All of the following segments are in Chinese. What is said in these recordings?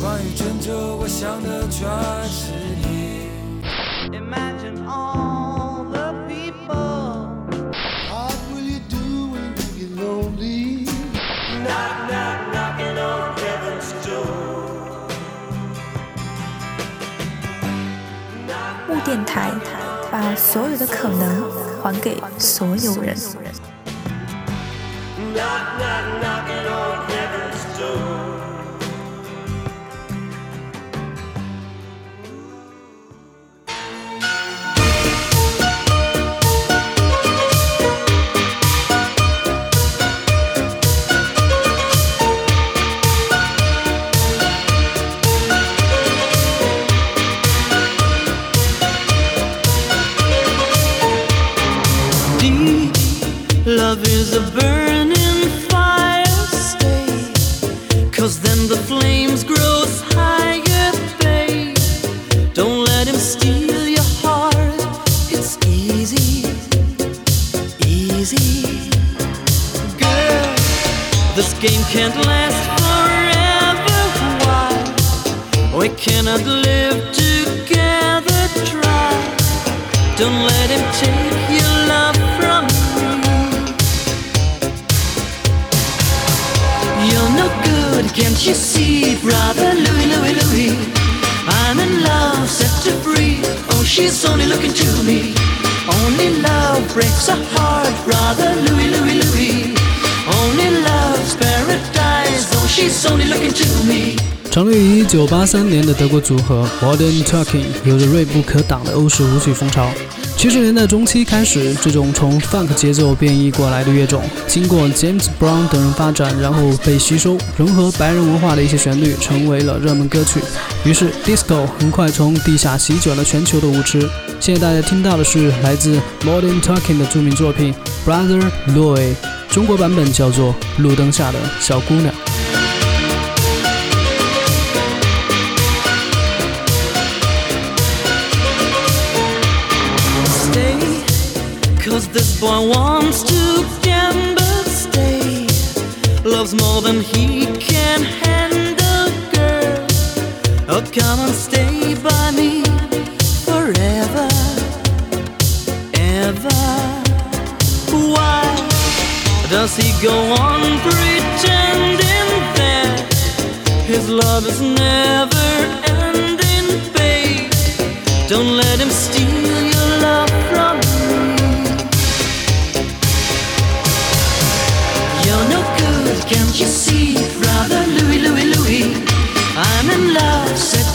关于拯救，我想的全是你。Imagine all the people. What will you do when you get lonely? Knock, knock, knocking on heaven's door. 木电台把所有的可能还给所有人。Knock, knock, knocking 成立于1983年的德国组合 Modern Talking 有着锐不可挡的欧式舞曲风潮。七十年代中期开始，这种从 funk 节奏变异过来的乐种，经过 James Brown 等人发展，然后被吸收，融合白人文化的一些旋律，成为了热门歌曲。于是 disco 很快从地下席卷了全球的舞池。现在大家听到的是来自 Modern Talking 的著名作品 Brother Louie，中国版本叫做《路灯下的小姑娘》。Boy wants to gamble, stay. Loves more than he can handle, girl. Oh, come and stay by me forever, ever. Why does he go on pretending that his love is never ending, babe? Don't let him steal your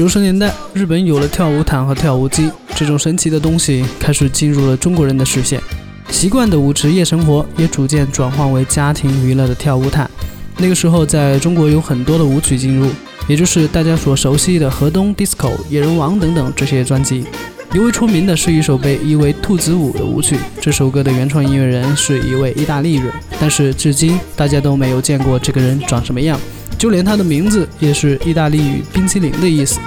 九十年代，日本有了跳舞毯和跳舞机，这种神奇的东西开始进入了中国人的视线。习惯的舞池夜生活也逐渐转换为家庭娱乐的跳舞毯。那个时候，在中国有很多的舞曲进入，也就是大家所熟悉的《河东 DISCO》《野人王》等等这些专辑。尤为出名的是一首被译为“兔子舞”的舞曲。这首歌的原创音乐人是一位意大利人，但是至今大家都没有见过这个人长什么样。就连它的名字也是意大利语“冰淇淋”的意思。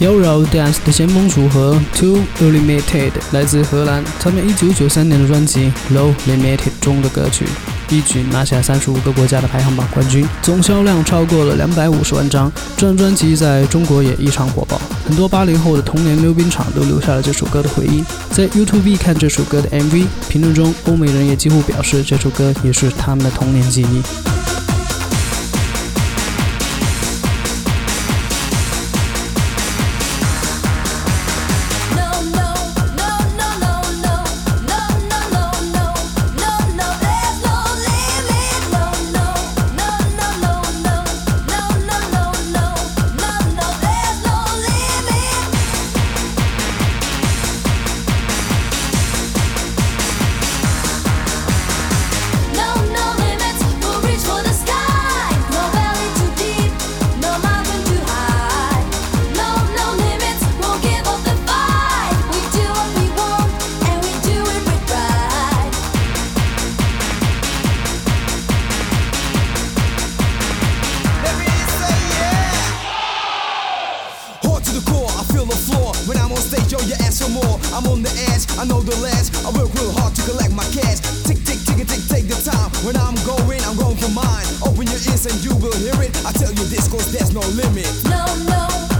Euro Dance 的先锋组合 Two Limited 来自荷兰，他们1993年的专辑 Low Limited 中的歌曲一举拿下三十五个国家的排行榜冠军，总销量超过了两百五十万张。这张专辑在中国也异常火爆，很多八零后的童年溜冰场都留下了这首歌的回忆。在 YouTube 看这首歌的 MV 评论中，欧美人也几乎表示这首歌也是他们的童年记忆。core. I feel the floor when I'm on stage. Yo, you ask for more. I'm on the edge. I know the last. I work real hard to collect my cash. Tick, tick, tick, tick, take the time. When I'm going, I'm going for mine. Open your ears and you will hear it. I tell you this, cause there's no limit. No, no.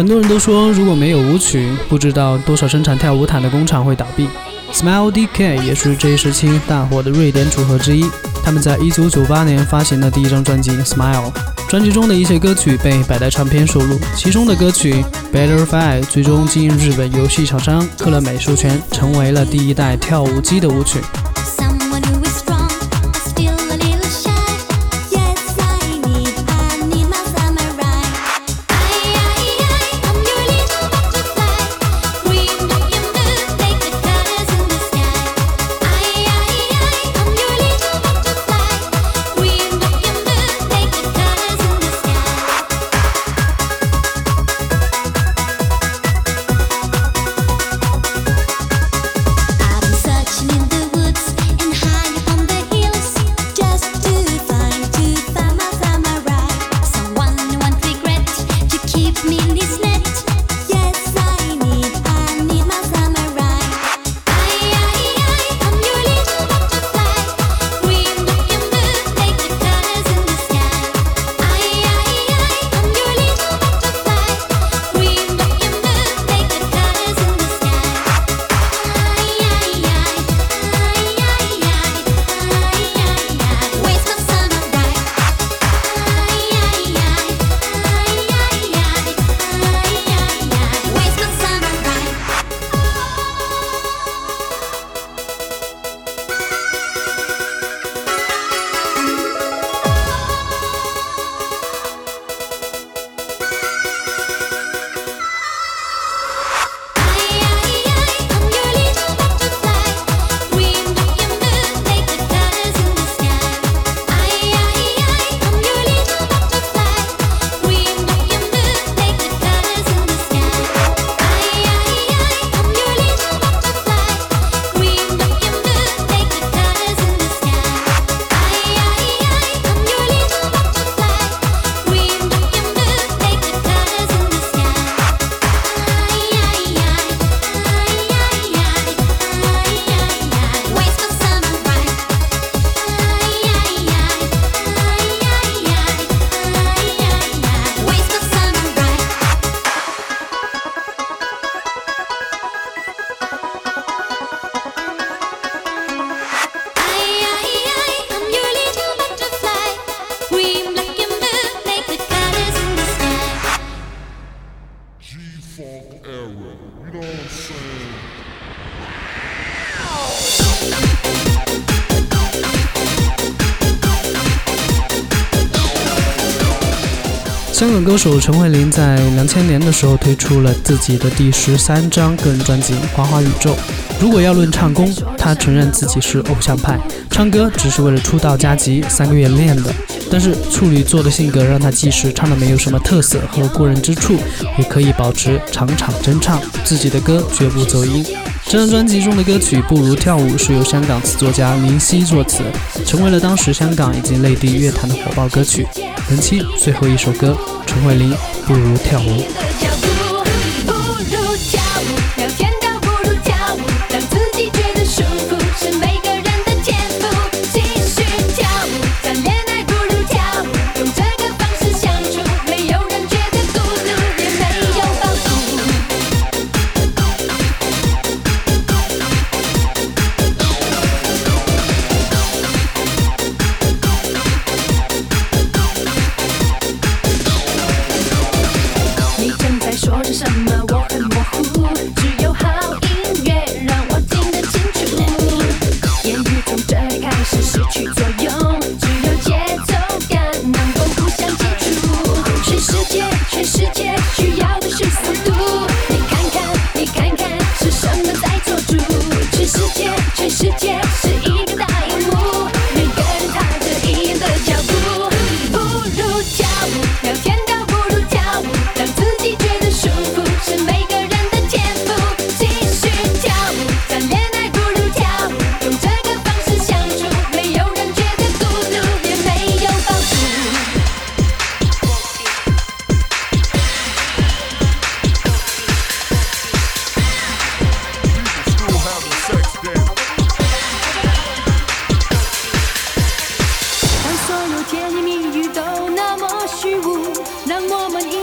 很多人都说，如果没有舞曲，不知道多少生产跳舞毯的工厂会倒闭。Smile DK 也是这一时期大火的瑞典组合之一。他们在1998年发行的第一张专辑《Smile》，专辑中的一些歌曲被百代唱片收录，其中的歌曲《Better Fly》最终经日本游戏厂商克乐美授权，成为了第一代跳舞机的舞曲。香港歌手陈慧琳在两千年的时候推出了自己的第十三张个人专辑《花花宇宙》。如果要论唱功，她承认自己是偶像派，唱歌只是为了出道加急三个月练的。但是处女座的性格让她即使唱的没有什么特色和过人之处，也可以保持场场真唱，自己的歌绝不走音。这张专辑中的歌曲《不如跳舞》是由香港词作家林夕作词，成为了当时香港以及内地乐坛的火爆歌曲。本期最后一首歌，陈慧琳《不如跳舞》。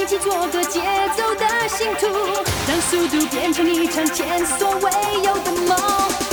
一起做个节奏的信徒让速度变成一场前所未有的梦。